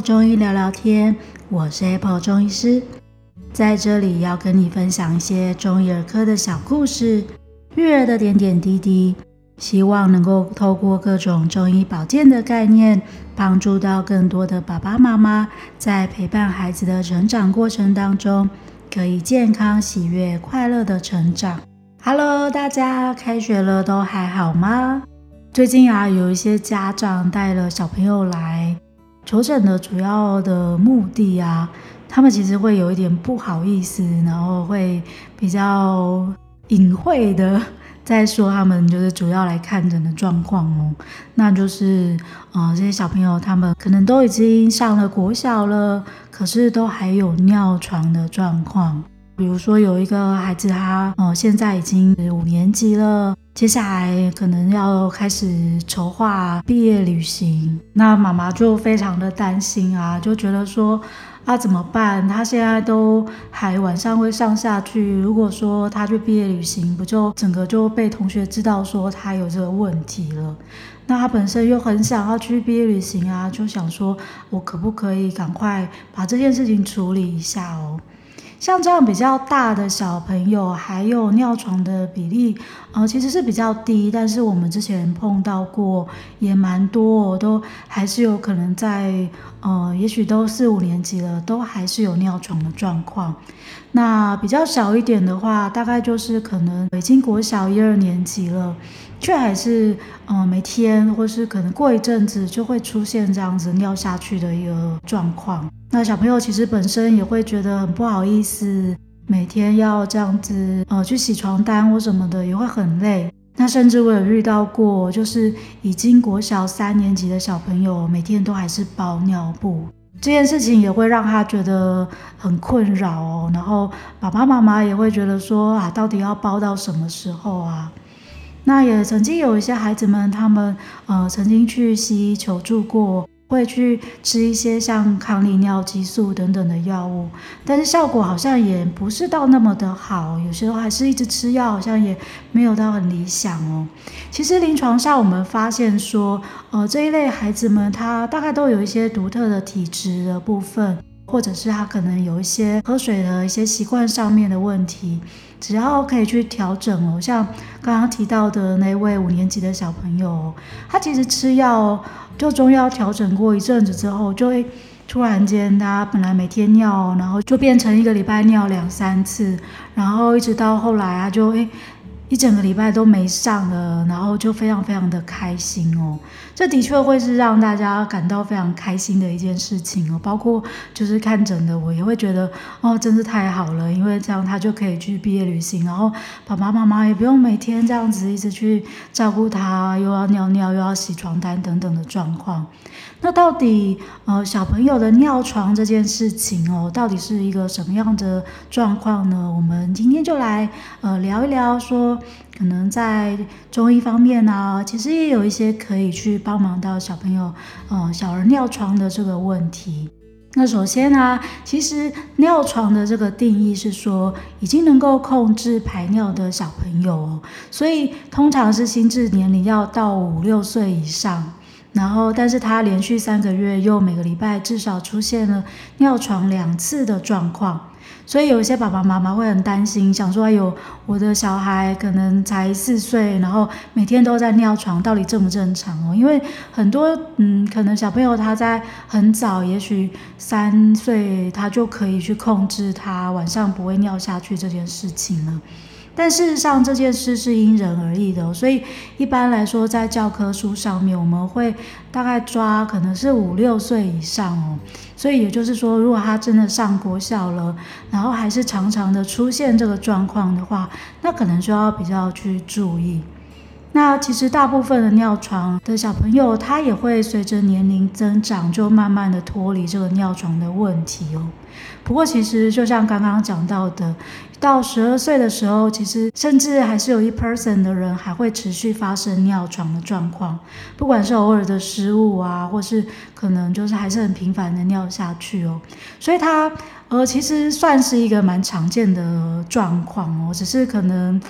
中医聊聊天，我是 Apple 中医师，在这里要跟你分享一些中医儿科的小故事，育儿的点点滴滴，希望能够透过各种中医保健的概念，帮助到更多的爸爸妈妈，在陪伴孩子的成长过程当中，可以健康、喜悦、快乐的成长。Hello，大家开学了，都还好吗？最近啊，有一些家长带了小朋友来求诊的主要的目的啊，他们其实会有一点不好意思，然后会比较隐晦的 在说他们就是主要来看诊的状况哦。那就是，呃，这些小朋友他们可能都已经上了国小了，可是都还有尿床的状况。比如说有一个孩子他，他呃现在已经五年级了，接下来可能要开始筹划毕业旅行，那妈妈就非常的担心啊，就觉得说啊怎么办？他现在都还晚上会上下去，如果说他去毕业旅行，不就整个就被同学知道说他有这个问题了？那他本身又很想要去毕业旅行啊，就想说我可不可以赶快把这件事情处理一下哦？像这样比较大的小朋友，还有尿床的比例，呃，其实是比较低。但是我们之前碰到过也蛮多，都还是有可能在，呃，也许都四五年级了，都还是有尿床的状况。那比较小一点的话，大概就是可能已经国小一二年级了，却还是，呃，每天或是可能过一阵子就会出现这样子尿下去的一个状况。那小朋友其实本身也会觉得很不好意思，每天要这样子呃去洗床单或什么的，也会很累。那甚至我有遇到过，就是已经国小三年级的小朋友，每天都还是包尿布，这件事情也会让他觉得很困扰哦。然后爸爸妈妈也会觉得说啊，到底要包到什么时候啊？那也曾经有一些孩子们，他们呃曾经去西医求助过。会去吃一些像抗利尿激素等等的药物，但是效果好像也不是到那么的好，有时候还是一直吃药，好像也没有到很理想哦。其实临床上我们发现说，呃，这一类孩子们他大概都有一些独特的体质的部分，或者是他可能有一些喝水的一些习惯上面的问题，只要可以去调整哦。像刚刚提到的那位五年级的小朋友，他其实吃药。就中药调整过一阵子之后，就会突然间，他本来每天尿，然后就变成一个礼拜尿两三次，然后一直到后来啊，就诶。一整个礼拜都没上了，然后就非常非常的开心哦。这的确会是让大家感到非常开心的一件事情哦。包括就是看诊的我也会觉得哦，真是太好了，因为这样他就可以去毕业旅行，然后爸爸妈妈也不用每天这样子一直去照顾他，又要尿尿又要洗床单等等的状况。那到底呃小朋友的尿床这件事情哦，到底是一个什么样的状况呢？我们今天就来呃聊一聊说。可能在中医方面呢、其实也有一些可以去帮忙到小朋友，呃，小儿尿床的这个问题。那首先呢、其实尿床的这个定义是说，已经能够控制排尿的小朋友哦，所以通常是心智年龄要到五六岁以上，然后但是他连续三个月又每个礼拜至少出现了尿床两次的状况。所以有一些爸爸妈妈会很担心，想说：“哎呦，我的小孩可能才四岁，然后每天都在尿床，到底正不正常哦？”因为很多嗯，可能小朋友他在很早，也许三岁，他就可以去控制他晚上不会尿下去这件事情了。但事实上，这件事是因人而异的，所以一般来说，在教科书上面，我们会大概抓可能是五六岁以上哦。所以也就是说，如果他真的上国校了，然后还是常常的出现这个状况的话，那可能就要比较去注意。那其实大部分的尿床的小朋友，他也会随着年龄增长，就慢慢的脱离这个尿床的问题哦。不过其实就像刚刚讲到的，到十二岁的时候，其实甚至还是有一 percent 的人还会持续发生尿床的状况，不管是偶尔的失误啊，或是可能就是还是很频繁的尿下去哦。所以它呃其实算是一个蛮常见的状况哦，只是可能。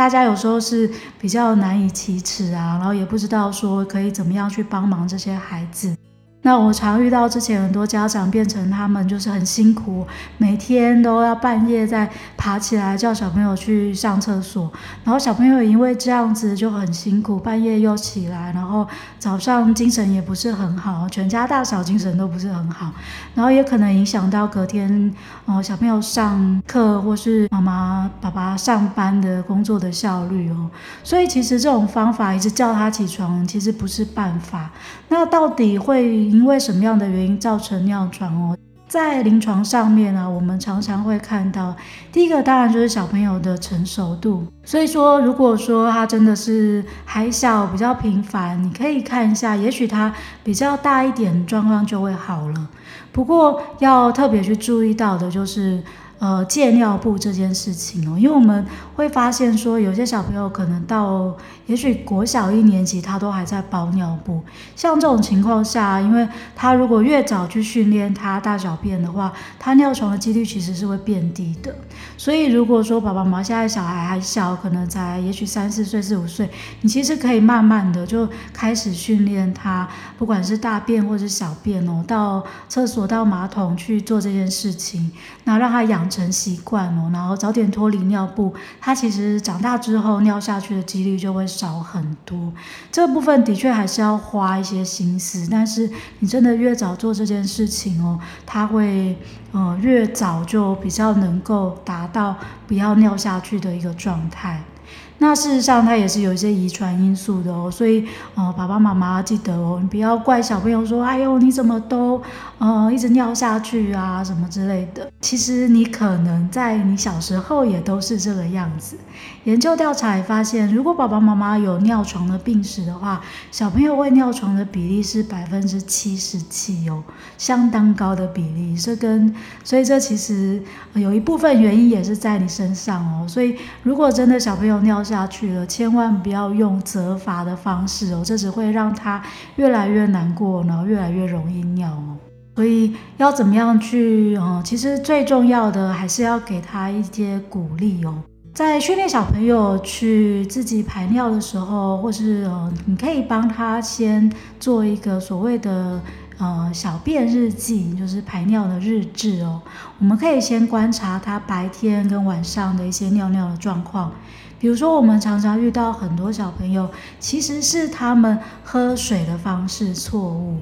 大家有时候是比较难以启齿啊，然后也不知道说可以怎么样去帮忙这些孩子。那我常遇到之前很多家长变成他们就是很辛苦，每天都要半夜再爬起来叫小朋友去上厕所，然后小朋友因为这样子就很辛苦，半夜又起来，然后早上精神也不是很好，全家大小精神都不是很好，然后也可能影响到隔天哦小朋友上课或是妈妈爸爸上班的工作的效率哦，所以其实这种方法一直叫他起床其实不是办法，那到底会？因为什么样的原因造成尿床哦？在临床上面呢，我们常常会看到，第一个当然就是小朋友的成熟度。所以说，如果说他真的是还小，比较频繁，你可以看一下，也许他比较大一点，状况就会好了。不过要特别去注意到的就是。呃，戒尿布这件事情哦，因为我们会发现说，有些小朋友可能到也许国小一年级，他都还在包尿布。像这种情况下，因为他如果越早去训练他大小便的话，他尿床的几率其实是会变低的。所以如果说爸爸妈妈现在小孩还小，可能才也许三四岁、四五岁，你其实可以慢慢的就开始训练他，不管是大便或者小便哦，到厕所、到马桶去做这件事情，那让他养成习惯哦，然后早点脱离尿布，他其实长大之后尿下去的几率就会少很多。这部分的确还是要花一些心思，但是你真的越早做这件事情哦，他会呃越早就比较能够达到不要尿下去的一个状态。那事实上，它也是有一些遗传因素的哦，所以，呃，爸爸妈妈记得哦，你不要怪小朋友说，哎呦，你怎么都，呃，一直尿下去啊，什么之类的。其实你可能在你小时候也都是这个样子。研究调查也发现，如果爸爸妈妈有尿床的病史的话，小朋友会尿床的比例是百分之七十七哦，相当高的比例。这跟，所以这其实有一部分原因也是在你身上哦。所以，如果真的小朋友尿，下去了，千万不要用责罚的方式哦，这只会让他越来越难过，然后越来越容易尿哦。所以要怎么样去哦？其实最重要的还是要给他一些鼓励哦。在训练小朋友去自己排尿的时候，或是呃，你可以帮他先做一个所谓的呃小便日记，就是排尿的日志哦。我们可以先观察他白天跟晚上的一些尿尿的状况。比如说，我们常常遇到很多小朋友，其实是他们喝水的方式错误，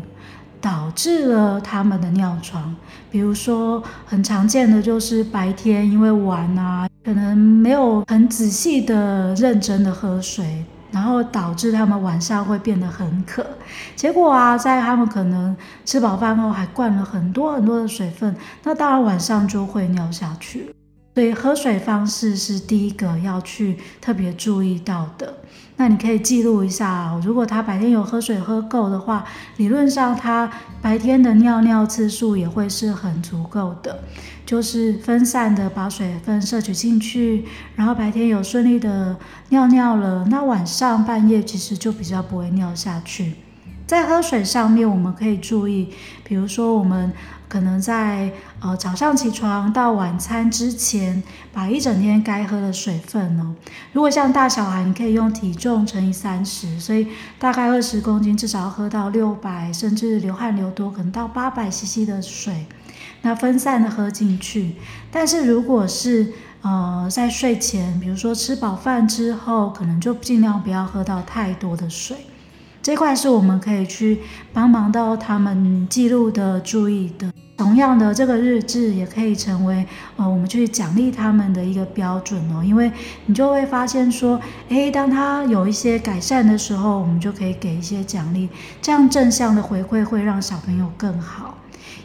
导致了他们的尿床。比如说，很常见的就是白天因为玩啊，可能没有很仔细的、认真的喝水，然后导致他们晚上会变得很渴。结果啊，在他们可能吃饱饭后还灌了很多很多的水分，那当然晚上就会尿下去。所以喝水方式是第一个要去特别注意到的。那你可以记录一下，如果他白天有喝水喝够的话，理论上他白天的尿尿次数也会是很足够的，就是分散的把水分摄取进去，然后白天有顺利的尿尿了，那晚上半夜其实就比较不会尿下去。在喝水上面，我们可以注意，比如说我们。可能在呃早上起床到晚餐之前，把一整天该喝的水分哦，如果像大小孩，你可以用体重乘以三十，所以大概二十公斤，至少要喝到六百，甚至流汗流多，可能到八百 CC 的水，那分散的喝进去。但是如果是呃在睡前，比如说吃饱饭之后，可能就尽量不要喝到太多的水。这块是我们可以去帮忙到他们记录的、注意的。同样的，这个日志也可以成为呃我们去奖励他们的一个标准哦。因为你就会发现说，诶，当他有一些改善的时候，我们就可以给一些奖励，这样正向的回馈会让小朋友更好。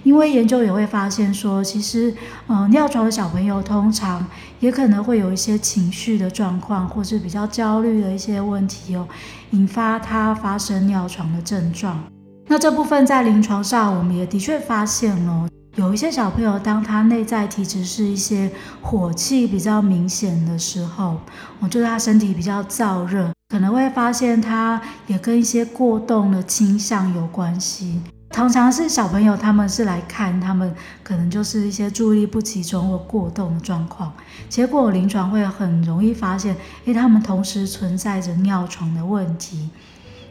因为研究也会发现说，其实，呃，尿床的小朋友通常也可能会有一些情绪的状况，或是比较焦虑的一些问题哦，引发他发生尿床的症状。那这部分在临床上，我们也的确发现哦，有一些小朋友，当他内在体质是一些火气比较明显的时候，我觉得他身体比较燥热，可能会发现他也跟一些过动的倾向有关系。常常是小朋友，他们是来看，他们可能就是一些注意力不集中或过动的状况。结果临床会很容易发现，诶，他们同时存在着尿床的问题。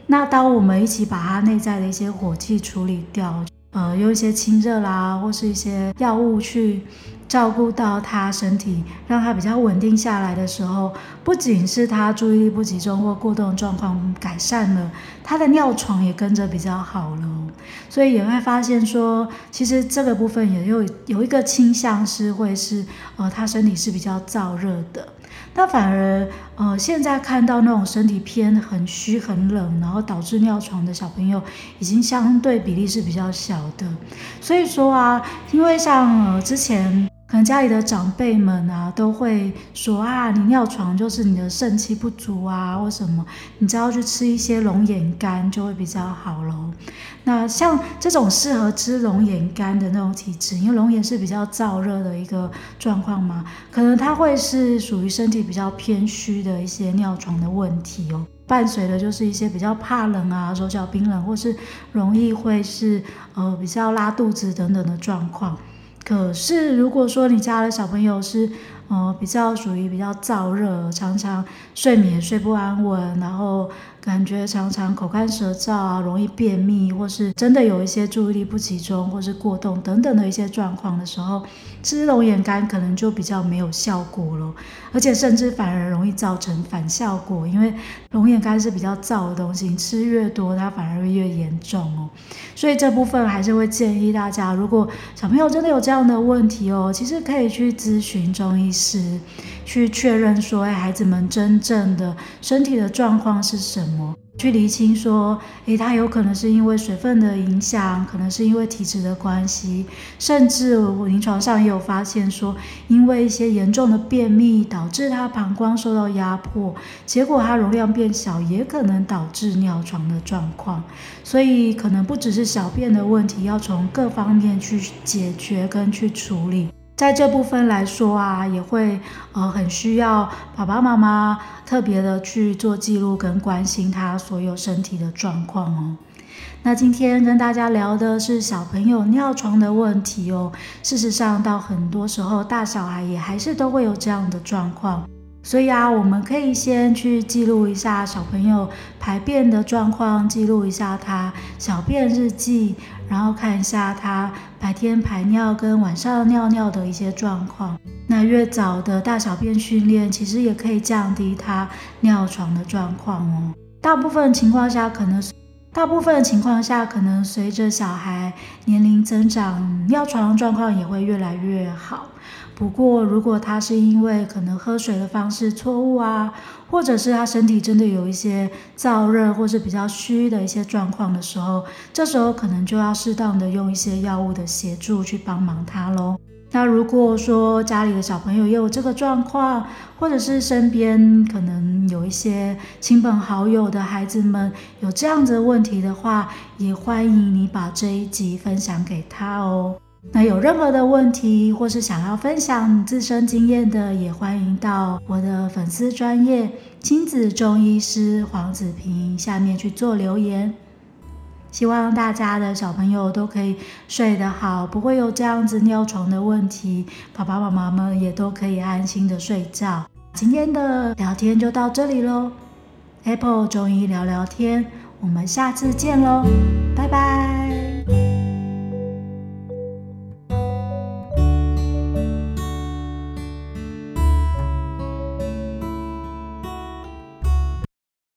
那当我们一起把他内在的一些火气处理掉，呃，用一些清热啦，或是一些药物去。照顾到他身体，让他比较稳定下来的时候，不仅是他注意力不集中或过动状况改善了，他的尿床也跟着比较好了。所以也会发现说，其实这个部分也有有一个倾向是会是，呃，他身体是比较燥热的。那反而，呃，现在看到那种身体偏很虚很冷，然后导致尿床的小朋友，已经相对比例是比较小的。所以说啊，因为像呃之前。可能家里的长辈们啊，都会说啊，你尿床就是你的肾气不足啊，或什么，你只要去吃一些龙眼干就会比较好喽。那像这种适合吃龙眼干的那种体质，因为龙眼是比较燥热的一个状况嘛，可能它会是属于身体比较偏虚的一些尿床的问题哦。伴随的就是一些比较怕冷啊，手脚冰冷，或是容易会是呃比较拉肚子等等的状况。可是，如果说你家的小朋友是，呃，比较属于比较燥热，常常睡眠睡不安稳，然后感觉常常口干舌燥啊，容易便秘，或是真的有一些注意力不集中，或是过动等等的一些状况的时候，吃龙眼干可能就比较没有效果了，而且甚至反而容易造成反效果，因为龙眼干是比较燥的东西，吃越多它反而会越严重哦。所以这部分还是会建议大家，如果小朋友真的有这样的问题哦，其实可以去咨询中医师，去确认说，哎，孩子们真正的身体的状况是什么？去厘清说，诶，他有可能是因为水分的影响，可能是因为体质的关系，甚至我临床上也有发现说，因为一些严重的便秘导致他膀胱受到压迫，结果他容量变小，也可能导致尿床的状况。所以可能不只是小便的问题，要从各方面去解决跟去处理。在这部分来说啊，也会呃很需要爸爸妈妈特别的去做记录跟关心他所有身体的状况哦。那今天跟大家聊的是小朋友尿床的问题哦。事实上，到很多时候大小孩也还是都会有这样的状况。所以啊，我们可以先去记录一下小朋友排便的状况，记录一下他小便日记，然后看一下他白天排尿跟晚上尿尿的一些状况。那越早的大小便训练，其实也可以降低他尿床的状况哦。大部分情况下，可能大部分情况下，可能随着小孩年龄增长，尿床状况也会越来越好。不过，如果他是因为可能喝水的方式错误啊，或者是他身体真的有一些燥热或是比较虚的一些状况的时候，这时候可能就要适当的用一些药物的协助去帮忙他喽。那如果说家里的小朋友也有这个状况，或者是身边可能有一些亲朋好友的孩子们有这样子的问题的话，也欢迎你把这一集分享给他哦。那有任何的问题，或是想要分享自身经验的，也欢迎到我的粉丝专业亲子中医师黄子平下面去做留言。希望大家的小朋友都可以睡得好，不会有这样子尿床的问题，爸爸妈妈们也都可以安心的睡觉。今天的聊天就到这里喽，Apple 中医聊聊天，我们下次见喽。